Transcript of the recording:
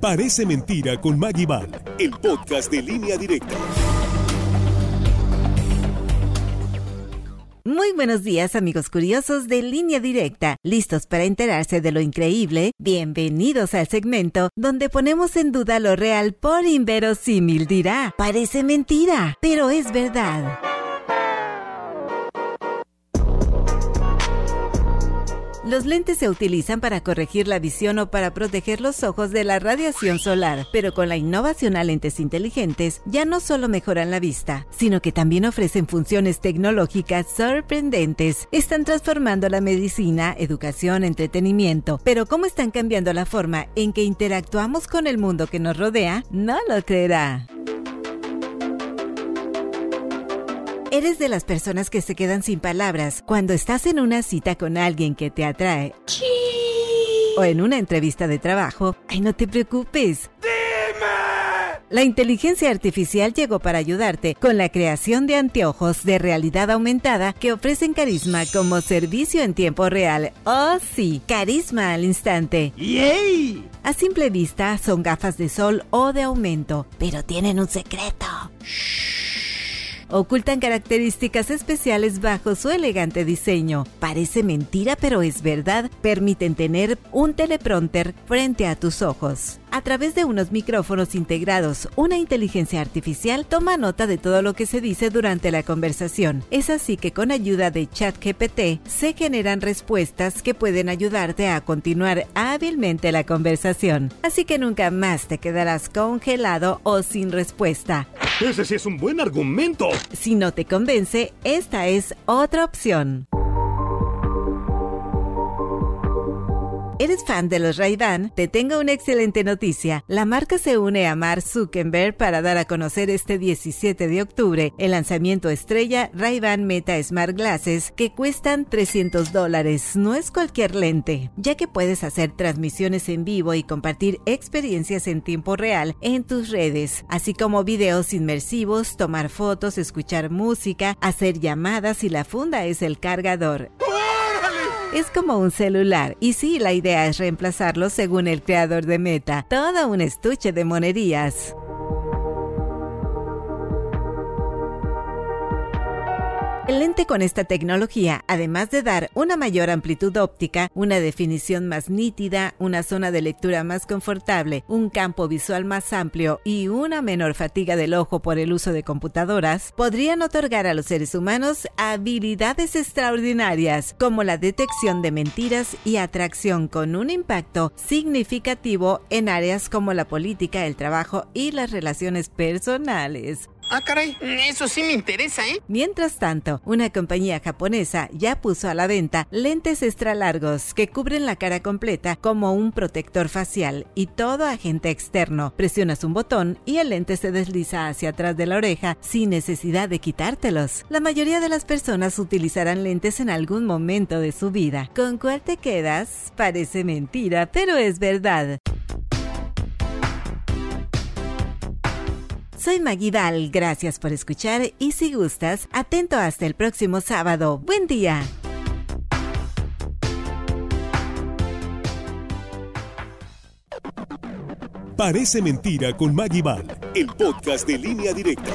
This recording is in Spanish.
Parece mentira con Maggie Val, el podcast de línea directa. Muy buenos días amigos curiosos de línea directa, listos para enterarse de lo increíble. Bienvenidos al segmento donde ponemos en duda lo real por inverosímil dirá. Parece mentira, pero es verdad. Los lentes se utilizan para corregir la visión o para proteger los ojos de la radiación solar, pero con la innovación a lentes inteligentes ya no solo mejoran la vista, sino que también ofrecen funciones tecnológicas sorprendentes. Están transformando la medicina, educación, entretenimiento, pero cómo están cambiando la forma en que interactuamos con el mundo que nos rodea, no lo creerá. ¿Eres de las personas que se quedan sin palabras cuando estás en una cita con alguien que te atrae? O en una entrevista de trabajo. Ay, no te preocupes. La inteligencia artificial llegó para ayudarte con la creación de anteojos de realidad aumentada que ofrecen carisma como servicio en tiempo real. Oh sí, carisma al instante. ¡Yay! A simple vista son gafas de sol o de aumento, pero tienen un secreto. Shh ocultan características especiales bajo su elegante diseño. Parece mentira, pero es verdad. Permiten tener un teleprompter frente a tus ojos. A través de unos micrófonos integrados, una inteligencia artificial toma nota de todo lo que se dice durante la conversación. Es así que con ayuda de ChatGPT se generan respuestas que pueden ayudarte a continuar hábilmente la conversación. Así que nunca más te quedarás congelado o sin respuesta. Ese sí es un buen argumento. Si no te convence, esta es otra opción. ¿Eres fan de los Ray-Ban? Te tengo una excelente noticia. La marca se une a Mark Zuckerberg para dar a conocer este 17 de octubre el lanzamiento estrella Ray-Ban Meta Smart Glasses que cuestan 300 dólares. No es cualquier lente, ya que puedes hacer transmisiones en vivo y compartir experiencias en tiempo real en tus redes, así como videos inmersivos, tomar fotos, escuchar música, hacer llamadas y la funda es el cargador. Es como un celular, y sí, la idea es reemplazarlo según el creador de Meta. Todo un estuche de monerías. El lente con esta tecnología, además de dar una mayor amplitud óptica, una definición más nítida, una zona de lectura más confortable, un campo visual más amplio y una menor fatiga del ojo por el uso de computadoras, podrían otorgar a los seres humanos habilidades extraordinarias como la detección de mentiras y atracción con un impacto significativo en áreas como la política, el trabajo y las relaciones personales. Ah, caray, eso sí me interesa, ¿eh? Mientras tanto, una compañía japonesa ya puso a la venta lentes extra largos que cubren la cara completa como un protector facial y todo agente externo. Presionas un botón y el lente se desliza hacia atrás de la oreja sin necesidad de quitártelos. La mayoría de las personas utilizarán lentes en algún momento de su vida. ¿Con cuál te quedas? Parece mentira, pero es verdad. Soy Maguidal, gracias por escuchar y si gustas, atento hasta el próximo sábado. Buen día. Parece mentira con Maggie el podcast de línea directa.